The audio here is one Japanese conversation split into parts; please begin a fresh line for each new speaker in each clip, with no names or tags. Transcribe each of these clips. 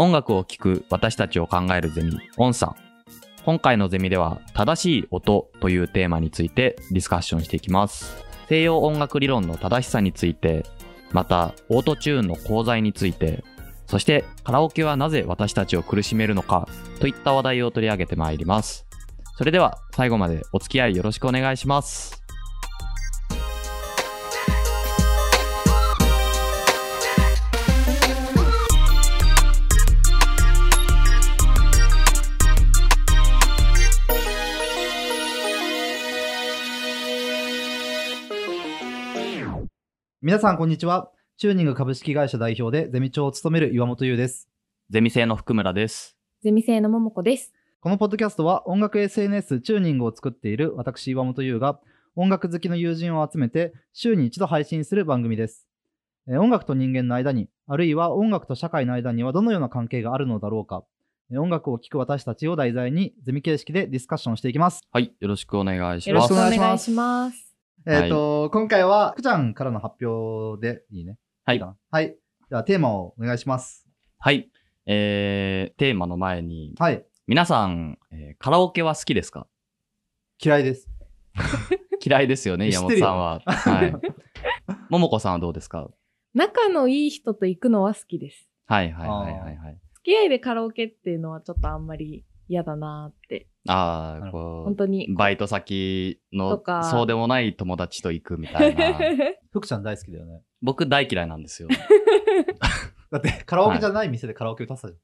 音楽を聴く私たちを考えるゼミ、音さん。今回のゼミでは、正しい音というテーマについてディスカッションしていきます。西洋音楽理論の正しさについて、また、オートチューンの功罪について、そして、カラオケはなぜ私たちを苦しめるのか、といった話題を取り上げてまいります。それでは、最後までお付き合いよろしくお願いします。
皆さん、こんにちは。チューニング株式会社代表でゼミ長を務める岩本優です。
ゼミ生の福村です。
ゼミ生のももこです。
このポッドキャストは音楽 SNS チューニングを作っている私岩本優が音楽好きの友人を集めて週に一度配信する番組です。えー音楽と人間の間に、あるいは音楽と社会の間にはどのような関係があるのだろうか。えー音楽を聴く私たちを題材にゼミ形式でディスカッションしていきます。
はい、よろしくお願いし
よろ
ます。
しくお願いします。
えっ、と、今回は福ちゃんからの発表でいいね。
はい
はい。ではテーマをお願いします。
はい。えー、テーマの前に、
はい。
皆さん、えーカラオケは好きですか？
嫌いです。
嫌いですよね、山本さんは。はい。ももこさんはどうですか？
仲のいい人と行くのは好きです。
はいはいはいはいはい。
付き合いでカラオケっていうのはちょっとあんまり嫌だなーって。
ああ、こ
本当に
う、。バイト先のそうでもない友達と行くみたいな。
福ちゃん大好きだよね。
僕大嫌いなんですよ。
だってカラオケじゃない店でカラオケ歌ってたじ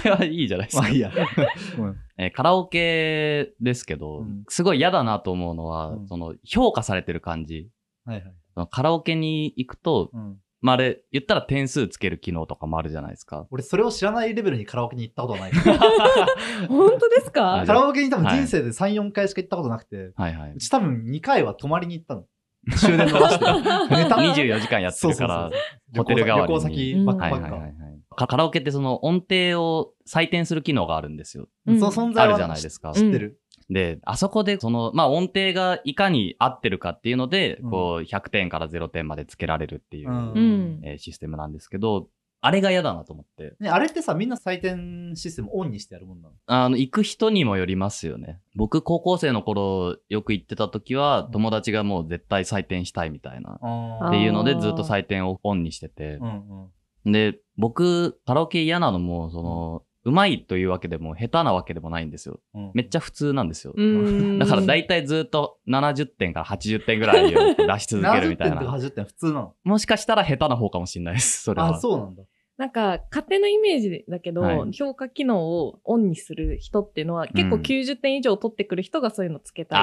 それはいいじゃないです
ゃん。
か。
まあいいや。
えーカラオケですけど、
うん
すごい嫌だなと思うのは、
うん
その評価されてる感じ。
はいはい。
カラオケに行くと、
うん。
まあ、あれ、言ったら点数つける機能とかもあるじゃないですか。
俺それを知らないレベルにカラオケに行ったことはない。
本当ですか？
あ
カラオケに多分人生で3、4回しか行ったことなくて、
はいはい。
うち多分2回は泊まりに行ったの。終電逃して。ネタ
24時間やってるから、
そうそうそう
ホテル代わりに
旅行先ばっか
はい
ばっか。
はいはいはい。かカラオケってその音程を採点する機能があるんですよ。
うん
その存在は
あるじゃないですか
知ってる。
で、あそこでその、まあ音程がいかに合ってるかっていうので、
うん
こう100点から0点までつけられるっていう、
うん
うん。
えーシステムなんですけど、あれが嫌だなと思って。
ね、あれってさ、みんな採点システムオンにしてやるもんなの？
あの、行く人にもよりますよね。僕、高校生の頃よく行ってた時は、
うん
友達がもう絶対採点したいみたいな。
あ
っていうのでずっと採点をオンにしてて
う。んうん。
で、僕、カラオケ嫌なのも、その、うまいというわけでも、下手なわけでもないんですよ。
うん
めっちゃ普通なんですよ。
うん。
だから大体ずっと70点から80点ぐらいを出し続けるみたい
70点とか
な。
80点普通なの？
もしかしたら下手な方かもしれないです、それは。
あ、そうなんだ。
なんか、勝手なイメージだけど、
はい。
評価機能をオンにする人っていうのは、結構
うん
90点以上取ってくる人がそういうのつけた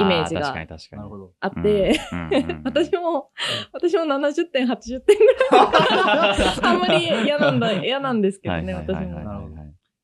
いイメージが。あって、私も、私も70点、80点ぐらい。あんまり嫌なんだ、嫌なんですけどね、私も。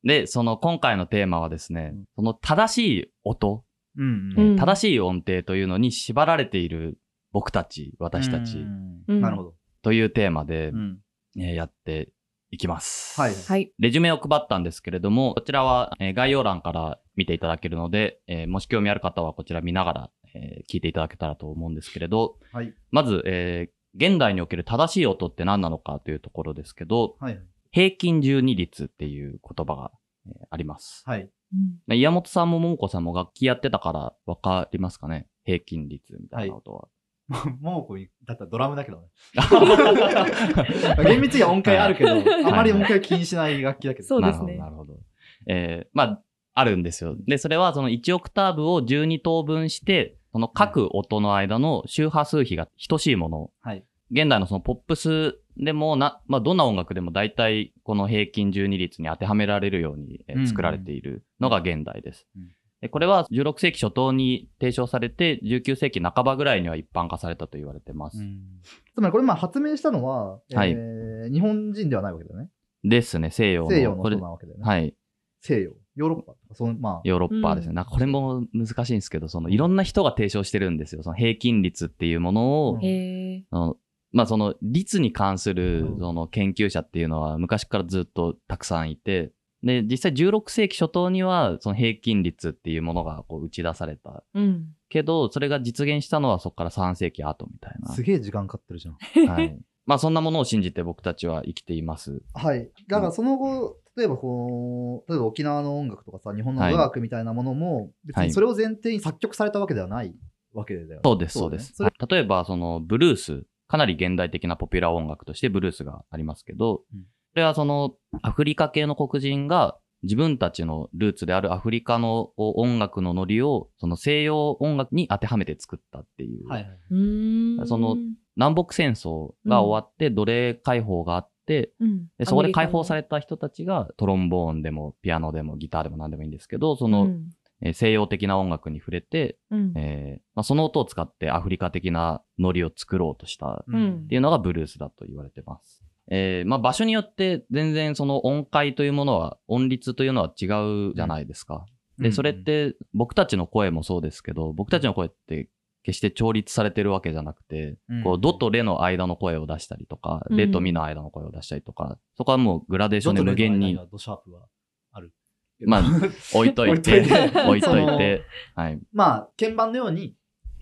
で、その今回のテーマはですね、
うん。
その正しい音、
うん
うん。
正しい音程というのに縛られている僕たち、私たち。
うん。
なるほど。
というテーマで、
うん
えーやっていきます。
はい
はい。
レジュメを配ったんですけれども、こちらは、えー概要欄から見ていただけるので、えーもし興味ある方はこちら見ながら、えー聞いていただけたらと思うんですけれど、
はい。
まず、えー現代における正しい音って何なのかというところですけど、
はい。
平均12率っていう言葉が、えーあります。
はい。
うん
岩本さんも桃子さんも楽器やってたからわかりますかね？平均率みたいな音は。
ももこに、だったらドラムだけどね。厳密には音階あるけど、あまり音階気にしない楽器だけど。
そうですね
なるほど、なるほど。えーまあ、あるんですよ。で、それはその1オクターブを12等分して、その各音の間の周波数比が等しいもの。
はい。
現代のそのポップスでもな、まあ、どんな音楽でも大体この平均12率に当てはめられるように、作られているのが現代です。
うん
でこれは16世紀初頭に提唱されて、19世紀半ばぐらいには一般化されたと言われてます。
つまりこれまあ発明したのは、
はい
えー日本人ではないわけだよね。
ですね、西洋の。
西洋の
これ
人なわけだよね。
はい。
西洋。ヨーロッパとか、その、まあ、
ヨーロッパですね。
うん
なんかこれも難しいんですけど、そのいろんな人が提唱してるんですよ。その平均率っていうものを、
うん
のまあその率に関する
うん
その研究者っていうのは昔からずっとたくさんいて、で、実際16世紀初頭にはその平均率っていうものがこう打ち出された
うん。
けど、それが実現したのはそこから3世紀後みたいな。
すげえ時間かかってるじゃん。
はい。まあそんなものを信じて僕たちは生きています。
はい。だからその後、例えばこう、例えば沖縄の音楽とかさ、日本の語学みたいなものも、別
はい
にそれを前提に作曲されたわけではないわけだよね。
そうです、そうです。
それ
はい例えば、その、ブルース、かなり現代的なポピュラー音楽としてブルースがありますけど、
うん
これはその、アフリカ系の黒人が自分たちのルーツであるアフリカの音楽のノリを、その西洋音楽に当てはめて作ったっていう。
はいはい。
うーん
その南北戦争が終わって奴隷解放があって、
うん
でそこで解放さ
れ
れた人たちがトロンボーンでもピアノでもギターでも何でもいいんですけど、その、
うん
えー西洋的な音楽に触れて、
うん
えーまあ、その音を使ってアフリカ的なノリを作ろうとした
うん
っていうのがブルースだと言われてます。えーまあ、場所によって全然その音階というものは、音律というのは違うじゃないですか。で、それっ、て僕たちの声もそうですけど、僕たちの声って決して調律されてるわけじゃなくて、
うん
こうドとレの間の声を出したりとか、
うん
レとミの間の声を出したりとか、そこはもうグラデーションで無限に、
ドシャープはある。
まあ 置いといて、置いといて、はい。
まあ、鍵盤のように、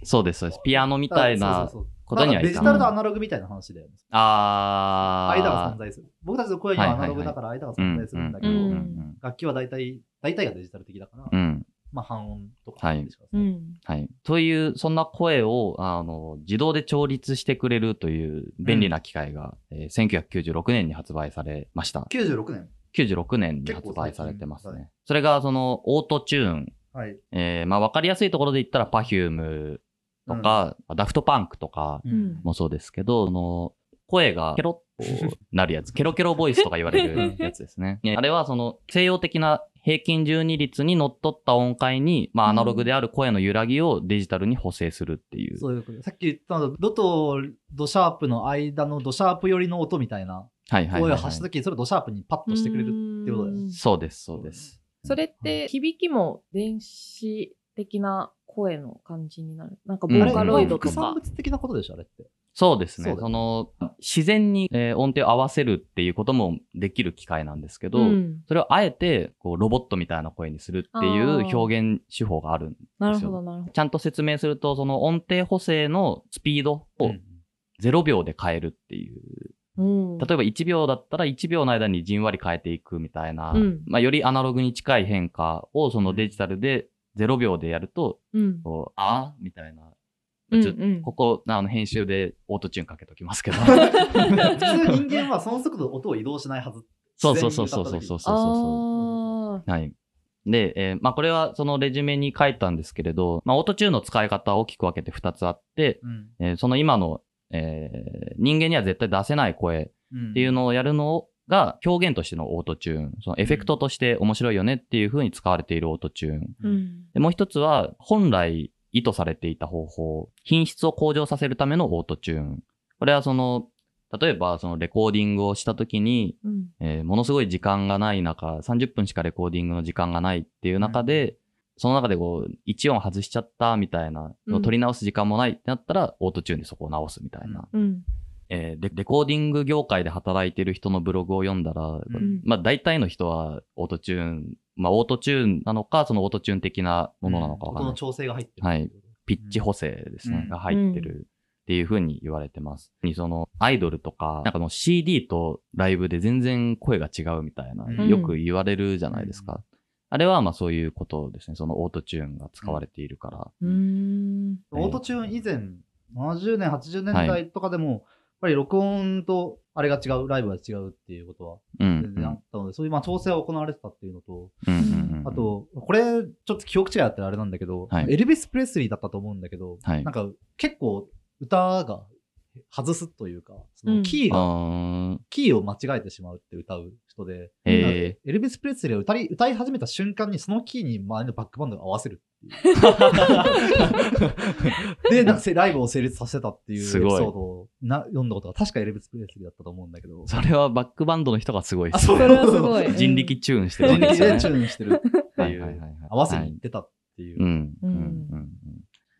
そうです、そうです。ピアノみたいなことにはいか
デジタルとアナログみたいな話だよね。
あー。
間が存在する。僕たちの声にはアナログだから間が存在するんだけど、
うんうん
うん
楽器は大体、大体がデジタル的だから、
うん。
まあ半音とか
はい
でしか
うん
はい。という、そんな声を、あの、自動で調律してくれるという便利な機械が、えー1996年に発売されました。
96年。
96年に発売されてます
結構最近
ね。それが、その、オートチューン。
はい。
えーまあ、わかりやすいところで言ったら、パとか、ダフトパンクとか
うん
もそうですけど、その、声がケロッとなるやつ、ケロケロボイスとか言われるやつですね。ね あれはその西洋的な平均12律にのっとった音階に、まあアナログである声の揺らぎをデジタルに補正するっていう。
そういうこと。さっき言ったの、ドとドシャープの間のドシャープ寄りの音みたいな
はいはいはい、はい
声を発したときに、それをドシャープにパッとしてくれるっていうことだよね。
そうです、そうです。
それって響きも電子的的な声の感じになる。なんかボ
うん
ーカロイド
副
とか。
産物的なことでしょ、あれって。
そうですね。
そ
の、自然に、えー音程を合わせるっていうこともできる機械なんですけど、
うん
それをあえて、こう、ロボットみたいな声にするっていう表現手法があるんですよ。
なるほど、なるほど。
ちゃんと説明すると、その音程補正のスピードを0秒で変えるっていう。
うん。
例えば1秒だったら1秒の間にじんわり変えていくみたいな、
うん
まあ、よりアナログに近い変化をそのデジタルで0秒でやると、
うん、
こうあみたいな。
うんうん、
ここあの編集でオートチューンかけときますけど。
普通人間はその速度音を移動しないはず。
そうそうそうそうそうそうそうはい。で、えー、まあこれはそのレジュメに書いたんですけれど、まあオートチューンの使い方は大きく分けて2つあって、
うん、
えー、その今の、えー、人間には絶対出せない声っていうのをやるのを、が表現としてのオートチューン。そのエフェクトとして面白いよねっていう風に使われているオートチューン。
うん。
でもう一つは本来意図されていた方法、品質を向上させるためのオートチューン。これはその、例えばそのレコーディングをした時に、
うん。
えーものすごい時間がない中、30分しかレコーディングの時間がないっていう中で、その中でこう、1音外しちゃったみたいな、
うん
取り直す時間もないってなったら、オートチューンでそこを直すみたいな。
うん。
えーレレコーディング業界で働いてる人のブログを読んだら、
ん
まあ大体の人はオートチューン、まあオートチューンなのか、そのオートチューン的なものなのかわかんない。
音の調整が入ってる。
はいピッチ補正ですね、
うん
が入ってるっていう風に言われてます。にそのアイドルとか、なんかの CD とライブで全然声が違うみたいな、
うん
よく言われるじゃないですか。
うん
あれはまあそういうことですね。そのオートチューンが使われているから。
うーん。
オートチューン以前、70年、80年代とかでも、やっぱり録音とあれが違う、ライブが違うっていうことは
うん。
全然あったので、そういうまあ調整が行われてたっていうのと、
うんうんうん。
あ、と、これ、ちょっと記憶違いだったらあれなんだけど、
はい。
エルビス・プレスリーだったと思うんだけど、
はい。
なんか結構歌が外すというか、そ
うん。
のキーが、
あー。
キーを間違えてしまうって歌う人で、
え
エルビス・プレスリーが歌い歌い始めた瞬間にそのキーに周りのバックバンドが合わせるっていう。で、なんかせライブを成立させたっていうエピソードをな読んだことが確かエルビス・プレスリーだったと思うんだけど。
それはバックバンドの人がすごいです
あそ
それはすごい。
人力チューンしてる
人力チューンしてるっていう
はいはいはいはい
合わせに行ってたっていう。
うん。うん。
うん
うんうん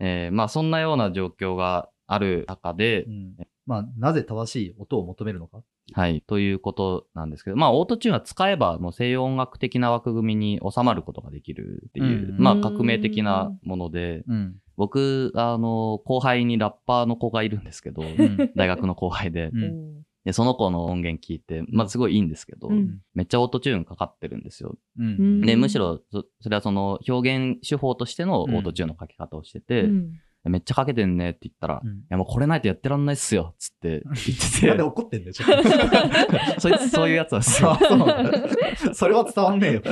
えーまあそんなような状況がある中で、
うんまあ、なぜ正しい音を求めるのか。
はい、ということなんですけど、まあ、オートチューンは使えば、もう西洋音楽的な枠組みに収まることができるっていう、
うん。
まあ、革命的なもので、
うん。
僕、あの、後輩にラッパーの子がいるんですけど、
うん。
大学の後輩で。で、その子の音源聞いて、まあすごいいいんですけど、
うん。
めっちゃオートチューンかかってるんですよ。
うん。
で、
うん。
むしろそ、それはその表現手法としてのオートチューンのかけ方をしてて、
うん
めっちゃかけてんねって言ったら、い
うん
やもうこれないとやってらんないっすよ、つって言って
なんで
て、
怒ってんだよ、ちょっと。
そいつそういうやつなんですよ
あ。そうなんだそれは伝わんねえよ。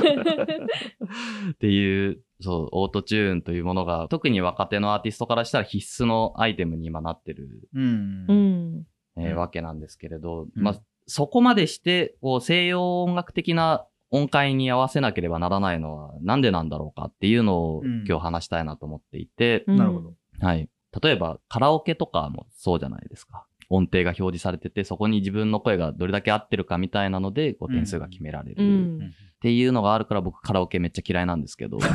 っていう、そう、オートチューンというものが、特に若手のアーティストからしたら必須のアイテムに今なってる、
うん
うん。
えー
うん
わけなんですけれど、
うん
まあ、そこまでして、こう、西洋音楽的な音階に合わせなければならないのは、なんでなんだろうかっていうのを
うん
今日話したいなと思っていて、
なるほど。
はい。例えば、カラオケとかもそうじゃないですか。音程が表示されてて、そこに自分の声がどれだけ合ってるかみたいなので、こう点数が決められる。
う
っ
ん。
ていうのがあるから僕カラオケめっちゃ嫌いなんですけど。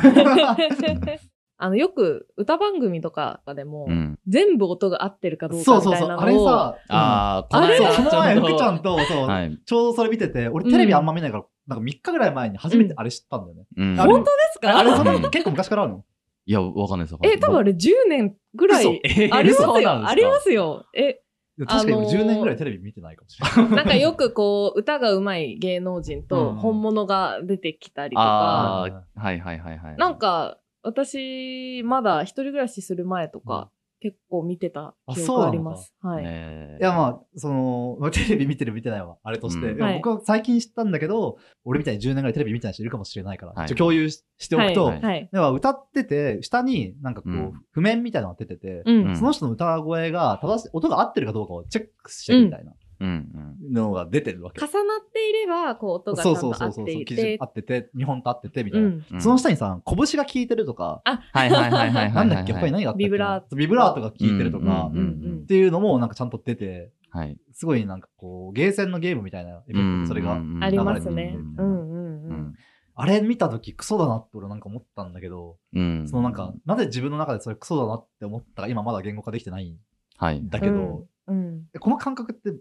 あの、よく歌番組とかでも、
うん。
全部音が合ってるかどうか
そうそうそう。
みたいなのを。
あれさ、
ああ、
あれ
そう、この前、福ちゃんと、そう、
はい。
ちょうどそれ見てて、俺テレビあんま見ないから、なんか3日ぐらい前に初めてあれ知ったんだよね。
うん
あれ
本当ですか？
あれ、そ
うん
の結構昔からあるの？
いや、わかんないです。
え、多分あれ10年ぐら
嘘
いありますよ。ありますよ。え、
確かに俺
あのー
10年ぐらいテレビ見てないかもしれない。
なんかよくこう、歌が上手い芸能人と
うん
本物が出てきたりとか、
ああ、はいはいはいはい。
なん、か、私、まだ一人暮らしする前とか、結構見てた記憶あります。はい。
え
いや、まあ、その、まあテレビ見てる見てないは、あれとして。
うん
僕は最近知ったんだけど、俺みたいに10年ぐらいテレビ見てない人いるかもしれないから、
はい
共有ししておくと、
はい
はい。
では歌ってて、下になんかこう、
うん
譜面みたいなのが出てて、
うん。
その人の歌声が正しい、音が合ってるかどうかをチェックしてるみたいな。のが出てるわけ。
重なっていれば、こう、音がちゃ
そ
んと合っ
うそうそうそう。
てい
基準
て
合、ってて、日本と合ってて、みたいな。
うん。
うん
その下にさ、拳が効いてるとか、
はいはいはいはいはい。
なんだっけ、他に何があった
ビブラート
ビブラートが効いてるとか、
うんうん
っていうのもなんかちゃんと出て、
はい。
すごいなんかこう、ゲーセンのゲームみたいなエフェクト、それが。
うん
ありますね。
うん
うんうん
う
うん。
ん。
あれ見たときクソだなって俺なんか思ったんだけど、
うん。
そのなんか、なぜ自分の中でそれクソだなって思ったか今まだ言語化できてないん
はい。
だけど、
うん。
えこの感覚って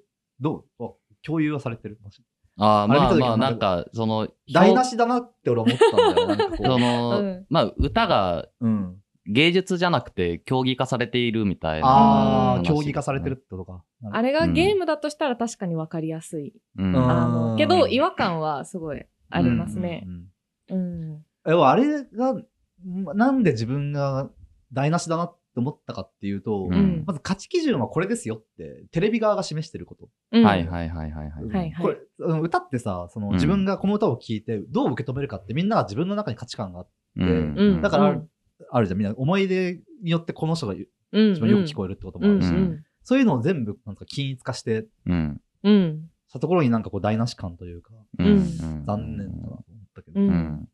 どう？あ共有はされてる
ああ、まあまあ、
もなん
か、その、
台無しだなって俺思ったんだよ。なんかこ、
そうの、
うん
まあ、歌が
うん。
芸術じゃなくて競技化されているみたいな。
ああ、
うん
競技化されてるってことか。
あれがゲームだとしたら確かにわかりやすい。
うん。
うん
あの、けど、違和感はすごいありますね
う。ん。
うん。
えあれが、なんで自分が台無しだなって思ったかっていうと、
うん
まず価値基準はこれですよって、テレビ側が示してること。
うん
はいはいはい
はいはい。
これ、うん歌ってさ、その
うん
自分がこの歌を聴いてどう受け止めるかってみんなが自分の中に価値観が
うん
うん。
だから
うん
あるじゃん。みんな思い出によってこの人が一
うん。
番よく聞こえるってことも
うん。
あるし、
うん。
そういうのを全部なんか均一化して
うん。
うん。
したところになんかこう台無し感というか、残念だなと思ったけど。
うん
うん。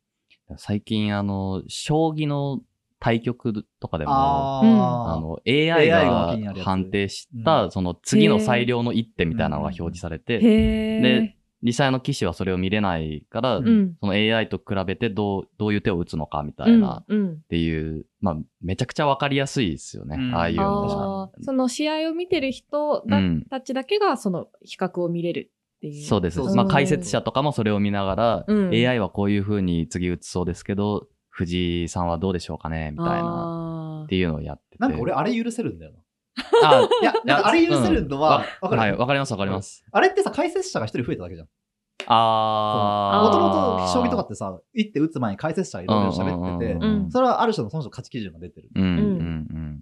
最近、あの、将棋の対局とかでも、あの、AI
が
判定した、その次の最良の一手みたいなのが表示されて。で、実際の棋士はそれを見れないから、
うん
うん。
その AI と比べてどう、どういう手を打つのかみた
うん
いな、っ
うん。
ていう、まあ、めちゃくちゃわかりやすいですよね。
うん
ああいうの。
その試合を見てる人たちだけがその比較を見れるっていう。
そうです。まあ、解説者とかもそれを見ながら、
うん
AI はこういう風に次打つそうですけど、藤井さんはどうでしょうかねみたいな、
あ
っていうのをやってて。
なんか俺あれ許せるんだよな。
あ、
いや、なんかあれ許せるのは、わかる、
はい、わかりますわかります。
あれってさ、解説者が一人増えただけじゃん。
あー。
もともと将棋とかってさ、一手打つ前に解説者がいろいろ喋ってて、
うん
それはある種のその人の価値基準が出てる。
うんうん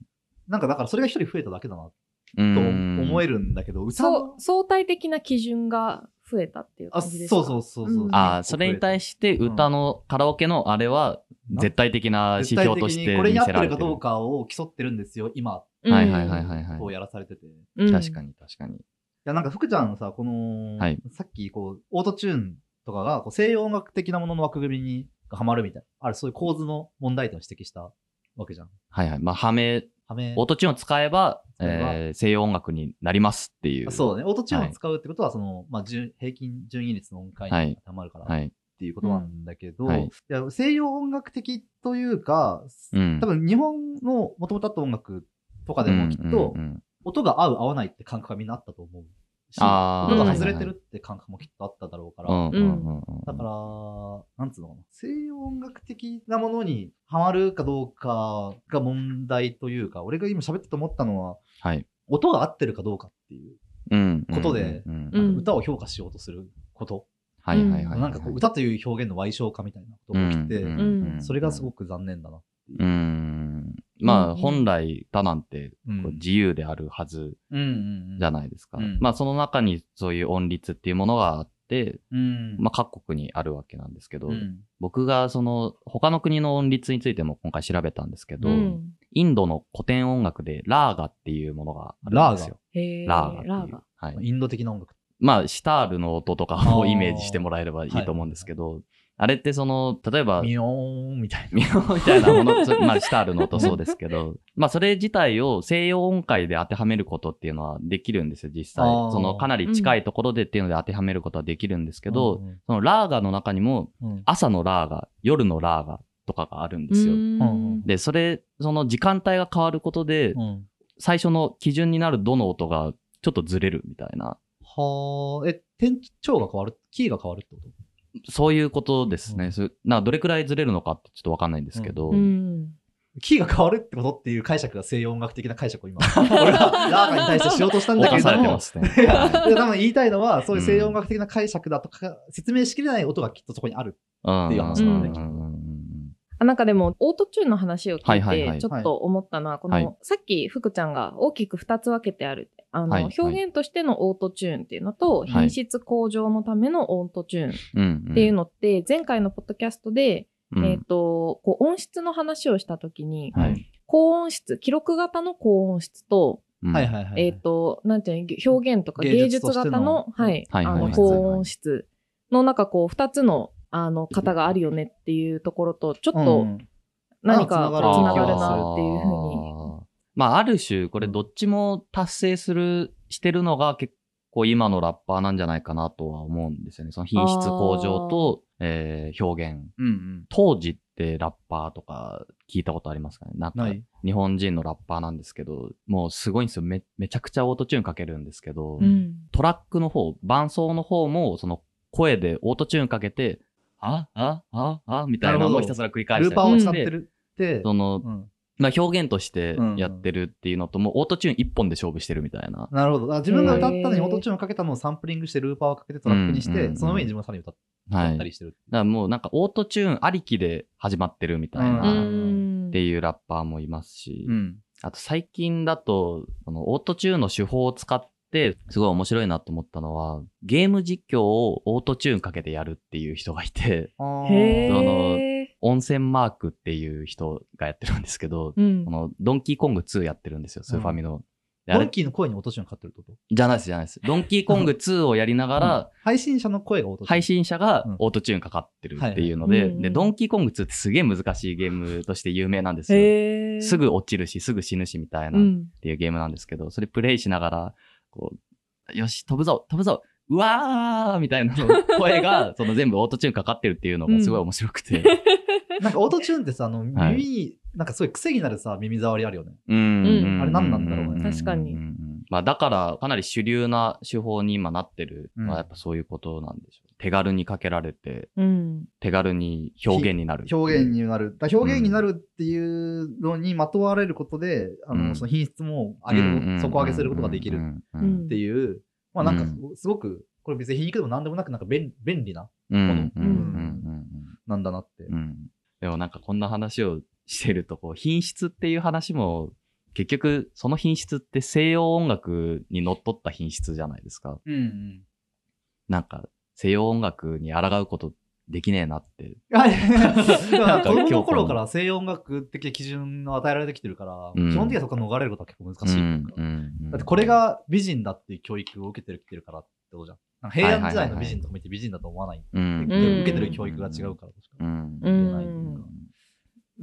なんかだからそれが一人増えただけだなと
うん。うん
思えるんだけど、歌
そ
の
う、相対的な基準が増えたっていう
あ、
感じですか？
そうそうそうそう。
うん
あーそれに対して歌のカラオケのあれは絶対的な指標として
にこれに合って
見せられてる。
るかどうかを競ってるんですよ、今、
うん
はいはいはいはいはい
こうやらされてて。い
うん
確かに確かに。
や、なんか福ちゃんさ、この、
はい
さっきこう、オートチューンとかがこう西洋音楽的なものの枠組みにはまるみたいな。あれ、そういう構図の問題点を指摘したわけじゃん。
はいはい。まあ、はめ、
はめ
オートチューンを使えば、
使え
ー西洋音楽になりますっていう。
あそうだね。オートチューンを使うってことは、その、まあ、順平均順位率の音階にはまるから、っ
はい。
ていうことなんだけど、
うんはい。
いや西洋音楽的というか、
うん。
多分日本のもともとあった音楽とかでもきっと音が合う合わないって感覚がみんなあったと思うし、音が外れてるって感覚もきっとあっただろうから、だから、なんつうのかな、西洋音楽的なものにハマるかどうかが問題というか、俺が今喋ってて思ったのは、
はい。
音が合ってるかどうかっていう、
うん。
ことで
うん
うん。
歌を評価しようとすること、
はいはいはいはい。
なんかこう歌という表現の賠償化みたいなことが起きて、
うん
それがすごく残念だな。
うん。まあ、
うん
本来、歌なんて自由であるはずじゃないですか。
うん
まあ、その中にそういう音律っていうものがあって、
うん。
まあ、各国にあるわけなんですけど、
うん
僕がその、他の国の音律についても今回調べたんですけど、
うん
インドの古典音楽でラーガっていうものがあるんですよ。ラーガ？っていう。
ラーガ。
はい。
インド的な音楽。
まあ、シタールの音とかをイメージしてもらえればいいと思うんですけど、あれってその、例えば、
ミヨーンみたいな。
ミオみたいなもの、そ まあ、シタールの音そうですけど、まあ、それ自体を西洋音階で当てはめることっていうのはできるんですよ、実際。その、かなり近いところでっていうので当てはめることはできるんですけど、
うん
そのラーガの中にも、
うん
朝のラーガ、夜のラーガとかがあるんですよ。
うん
で、それ、その時間帯が変わることで、
うん
最初の基準になるどの音がちょっとずれるみたいな、
はあ、え、転調が変わるキーが変わるってこと？
そういうことですね。
うん
そなどれくらいずれるのかってちょっとわかんないんですけど、
うん
キーが変わるってことっていう解釈が西洋音楽的な解釈を今、俺はラーガに対してしようとしたんだけれ
ね。
いや、多分言いたいのは、そういう西洋音楽的な解釈だとか、説明しきれない音がきっとそこにある。
うん
っていう話
なんだね
うんうんうん
あなんかでも、オートチューンの話を聞い
はいはいはい
て、ちょっと思ったのは、こ
はい
の、さっき福ちゃんが大きく2つ分けてある。あの、
はいはい。
表現としてのオートチューンっていうのと、
い。
品質向上のためのオートチューンっていうのって、前回のポッドキャストで、
うん。
えっと、こう音質の話をしたときに、
はい。
高音質、記録型の高音質と、
うん。
はいはいはい。
えっ、と、なんていうの、表現とか
芸
芸術型の、はい、
はい
あの、高音質の中、こう、二つの、あの、型があるよねっていうところと、ちょっと
うん。
何か
あ
こうつながる
つながる
なっていうふうに。
まあ、ある種、これどっちも達成する、してるのが結構今のラッパーなんじゃないかなとは思うんですよね。その品質向上と、えー表現。
うんうん。
当時ってラッパーとか聞いたことありますかね？なんか日本人のラッパーなんですけど、もうすごいんですよ。め、めちゃくちゃオートチューンかけるんですけど、
うん。
トラックの方、伴奏の方も、その声でオートチューンかけて、あ、あ、あ、あ、みたいなのをひたすら繰り返したり
ルーパーを使ってるって、
その、
うん
まあ表現としてやってるっていうのと、もうオートチューン一本で勝負してるみたいな。
なるほど。自分が歌ったのにオートチューンをかけたのをサンプリングしてルーパーをかけてトラックにして、
うんうんうん
その上に自分がさらに歌っ
はい。だか
たりしてる。
らもうなんかオートチューンありきで始まってるみたいな、
う
っ
ん。
ていうラッパーもいますし、
うん。
あと最近だと、そのオートチューンの手法を使って、すごい面白いなと思ったのは、ゲーム実況をオートチューンかけてやるっていう人がいて、その
ー。
温泉マークっていう人がやってるんですけど、
うん
こ。のドンキーコング2やってるんですよ、スーファミの。であれ
ドンキーの声にオートチューンかかってるってこと？
じゃないです、じゃないです。ドンキーコング2をやりながら、
配信者の声がオートチューン。
配信者が
うん
オートチューンかかってるっていうので、で、ドンキーコング2ってすげえ難しいゲームとして有名なんですよ。すぐ落ちるし、すぐ死ぬしみたいなっ
うん。
ていうゲームなんですけど、それプレイしながら、こう、よし、飛ぶぞ、飛ぶぞ、うわーみたいな声が、その全部オートチューンかかってるっていうのがすごい面白くて。
なんかオートチューンってさ、あの、
はい
耳、なんかすごい癖になるさ、耳障りあるよね。
うん
うん
あれ何なんだろうね
確かに
うんうんうんまあだから、かなり主流な手法に今なってるの
うん
はやっぱそういうことなんでしょう。手軽にかけられて、
うん。
手軽に表現になる。
表現になる。だ表現になるっていうのにまとわれることで、あの、
うん
その品質も上げる、底上げすることができる
うん
う
うん
ん
っていう、まあなんか
う
すごく、これ別に皮肉でも何でもなく、なんか便便利な、もの。なんだなって。
でもなんかこんな話をしてると、こう、品質っていう話も、結局、その品質って西洋音楽にのっとった品質じゃないですか。
うんうん。
なんか、西洋音楽に抗うことできねえなって。
はい。だから子供の頃から西洋音楽的基準を与えられてきてるから、
うん
基本的にはそこから逃れることは結構難しいう
んうん
だってこれが美人だっていう教育を受けてるきてるからってことじゃん。なんか平安時代の美人とか見て美人だと思わない。受けてる教育が違うからとしか
うん
言えない。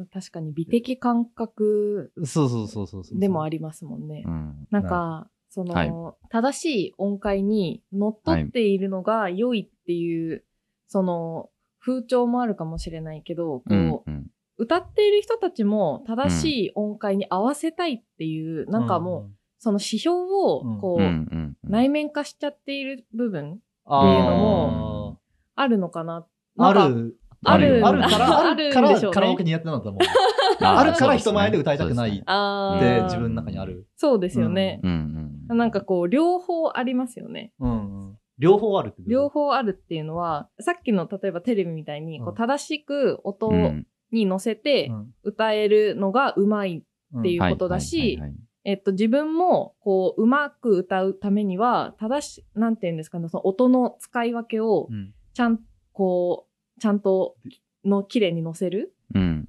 確かに美的感覚
そうそうそうそうそう。
でもあ
り。
りますもんね。
うん
なんか、その、
はい
正しい音階に乗っ取っているのが良いっていう、その、風潮もあるかもしれないけど、こう、
うんうん
歌っている人たちも正しい音階に合わせたいっていう、なんかもう、その指標をこう、
うんうんうん。
内面化しちゃっている部分
あ
っていう
の
もあるのかな。
ある、
ある
あるから、あ
ある
るからカラオケにやってたんだと思う。
あ
あるから人前で歌いたくない
あー
で、自分の中にある。
そうですよね。
うんうん。
なんかこう、両方ありますよね。
うんうん。両方あるって
両方あるっていうのは、さっきの例えばテレビみたいに、こ
う
うん正しく音
うん。
に乗せて
うん。
歌えるのがうまい
うん
っていうことだしえっと、自分も、こう、うまく歌うためには、正し、なんて言うんですかね、その音の使い分けを
う、ん。
ちゃん、こう、ちゃんと、の、綺麗に乗せる
うん。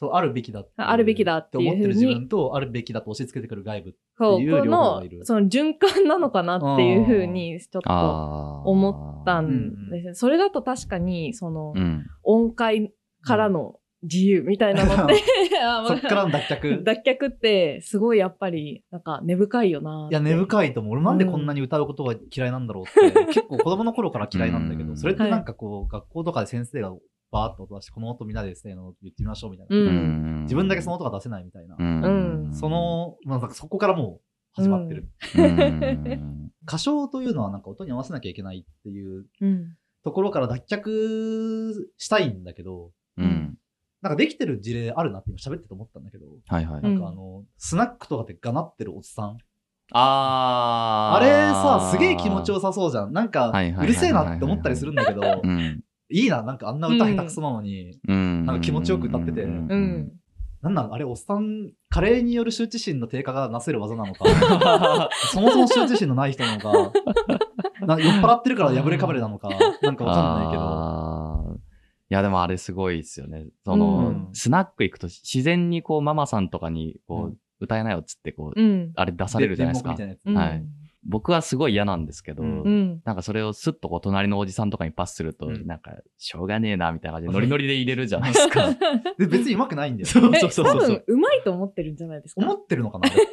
そう、あるべきだ
あるべきだって
思ってる自分と、あるべきだと押し付けてくる外部。
そう、
っていう両方がいる、
その循環なのかなっていうふうに、ちょっと。思ったんですね。それだと確かに、その、
うん。
音階からの自由みたいなのって、あ
そっからの脱却。
脱却って、すごいやっぱり、なんか根深いよな
いや、根深いと思う。俺なんでこんなに歌うことが嫌いなんだろうって、結構子供の頃から嫌いなんだけど、
うん
それってなんかこう、学校とかで先生がバーッと音出して、この音みんなでですね、の言ってみましょうみたいな。
う。
うんん
自分だけその音が出せないみたいな。
うん
そ、の、まあ、そこからもう始まってる。
うん
歌唱というのはなんか音に合わせなきゃいけないっていう
うん。
ところから脱却したいんだけど、
うん。
なんかできてる事例あるなって今喋ってて思ったんだけど、
はいはい。
うん
なんかあの、スナックとかでがなってるおっさん。
あ
あれさ、すげえ気持ちよさそうじゃん。なんか、うるせえなって思ったりするんだけどな、なんかあんな歌下手くそなのに、
うん。
なんか気持ちよく歌ってて。
うん。
うん。
なんなんあれ、おっさん、加齢による羞恥心の低下がなせる技なのか、そもそも羞恥心のない人なのか、な酔っ払ってるから破れかぶれなのか、なんかわかんないけど。
いや、でもあれすごいですよね。その、
うん。
スナック行くと自然にこうママさんとかにこう、
うん。
歌えなよっつってこう、
うん。
あれ出されるじゃないですか。はい僕はすごい嫌なんですけど、
うん
うん。
なんかそれをスッとこう隣のおじさんとかにパスすると、
うん
なんか、しょうがねえなみたいな感じでノリノリで入れるじゃないですか。
で別に上手くないんだよ。
そうそうそうそう
分、うまいと思ってるんじゃないですか？
思ってるのかなあれって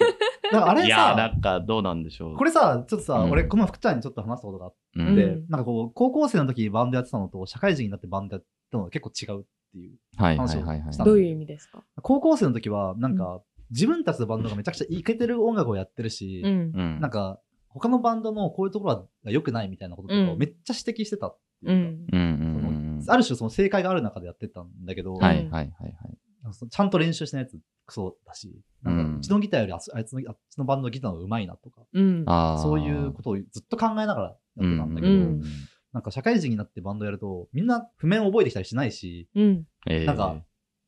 だからあれ
いやー、な
さ、
んかどうなんでしょう。
これさ、ちょっとさ、
うん
俺、この福ちゃんにちょっと話したことがあっ
う
て、
ん、
うん
なんかこう、高校生の時にバンドやってたのと、社会人になってバンドやってたのが結構違うっていう。
はいはいはいはい。
した
どういう意味ですか？
高校生の時は、なんか、自分たちのバンドがめちゃくちゃイケてる音楽をやってるし、
うん。
うん。
なんか、他のバンドのこういうところが良くないみたいなこととかを
うん
めっちゃ指摘してたって
う
いうか、
ん。
うん
ある種その正解がある中でやってたんだけど、
はいはいはいはい。
ちゃんと練習してないやつクソだし、なん
うん
かうちのギターよりああいつのあっちのバンドのギターの方が上手いなとか、
うん。
そういうことをずっと考えながらやってたんだけど、
うん
なんか社会人になってバンドやると、みんな譜面を覚えてきたりしないし、
うん。
えー
なんか、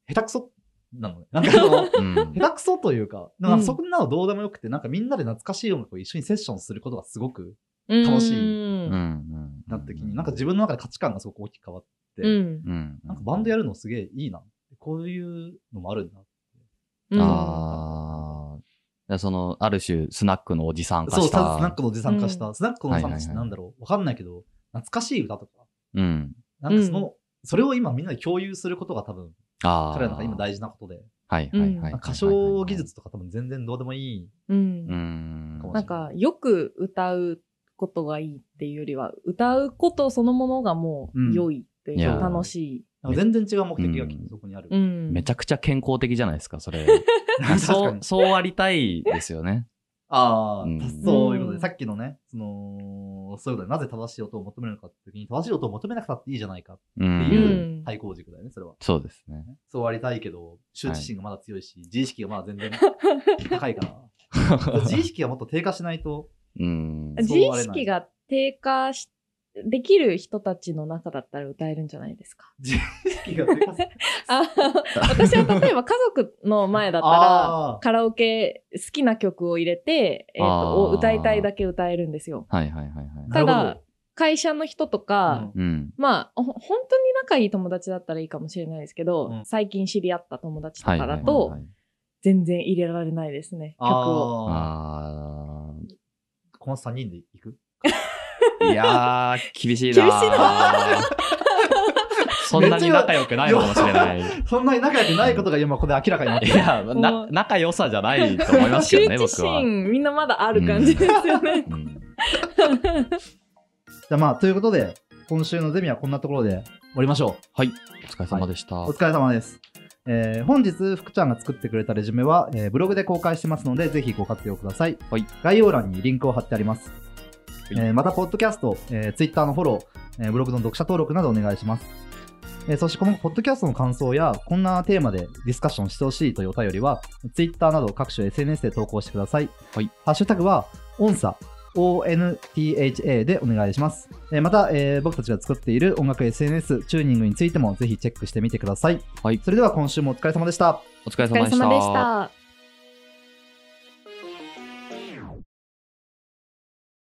下手くそなのね。なんかその、
うん
下手くそというか、なんかそんなのどうでもよくて、なんかみんなで懐かしい音楽を一緒にセッションすることがすごく楽しい
うんう
うん。
ん
なった時に、なんか自分の中で価値観がすごく大きく変わって、
うん。
うん
なんかバンドやるのすげえいいな。こういうのもあるんだ。
うん
ああ。でその、ある種、スナックのおじさん化
そう、ス
した。
ナックのおじさん化した。
う
スナックのおじさん化してなんだろうわかんないけど、懐かしい歌とか、
うん。
なんかその、それを今みんなで共有することが多分、
ああ。
彼らの今大事なことで、
はいはいはい。
歌唱技術とか多分全然どうでもいい。
うん
う。ん。
なんか、よく歌うことがいいっていうよりは、歌うことそのものがもう良いっていうか、楽しい。
全然違う目的がきっ
うん
とそこにある。
うん。
めちゃくちゃ健康的じゃないですか、それ。
確
そう。そうありたいですよね。
ああ、
うん
そういうことで、
うん
さっきのね、その、そういうことで、なぜ正しい音を求めるのかって時に、正しい音を求めなくたっていいじゃないかっ
う。
ていうん対抗軸だよね、それは。
そうですね。
そうありたいけど、羞恥心がまだ強いし、自意識がまだ全然 高いから。自意識がもっと低下しないと、
うん。
自意識が低下し、できる人たちの中だったら歌えるんじゃないですか？
自意識が低下する。
あ私は例えば家族の前だったら、カラオケ好きな曲を入れて、えっ、
あ
と、
ー
歌いたいだけ歌えるんですよ。
はいはいはいはい。
ただ、会社の人とか、
うん。
まあ、ほ本当に仲いい友達だったらいいかもしれないですけど、
うん
最近知り合った友達と
はいはいはい
かだと
は、い。
全然入れられないですね、曲を。
あ
あ
ーこの3人で行く？
あ。いやー、厳しいなー。
厳しいな
そんなに仲良くないのかもしれない。
そんなに仲良くないことが今ここで明らかになってる。
いや、な、仲良さじゃないと思いますけどね、僕は。
心、みんなまだある感じですよね。
うん
じゃあまあ、ということで、今週のゼミはこんなところで終わりましょ
はい。お疲れ様でした。
う。お疲れ様です。えー本日、福ちゃんが作ってくれたレジュメは、えーブログで公開してますので、ぜひご活用ください。
はい
概要欄にリンクを貼ってあります。
はい
えーまた、ポッドキャスト、えー、Twitter のフォロー、えーブログの読者登録などお願いします。えーそして、このポッドキャストの感想や、こんなテーマでディスカッションしてほしいというお便りは、Twitter など各種 SNS で投稿してください。
はい
ハッシュタグは、オンサ ONTHA でお願いします。えーまた、えー僕たちが作っている音楽 SNS、チューニングについてもぜひチェックしてみてください。
はい
それでは今週もお疲れ様でした。
お疲れ
お疲れ
様でした。
様でした。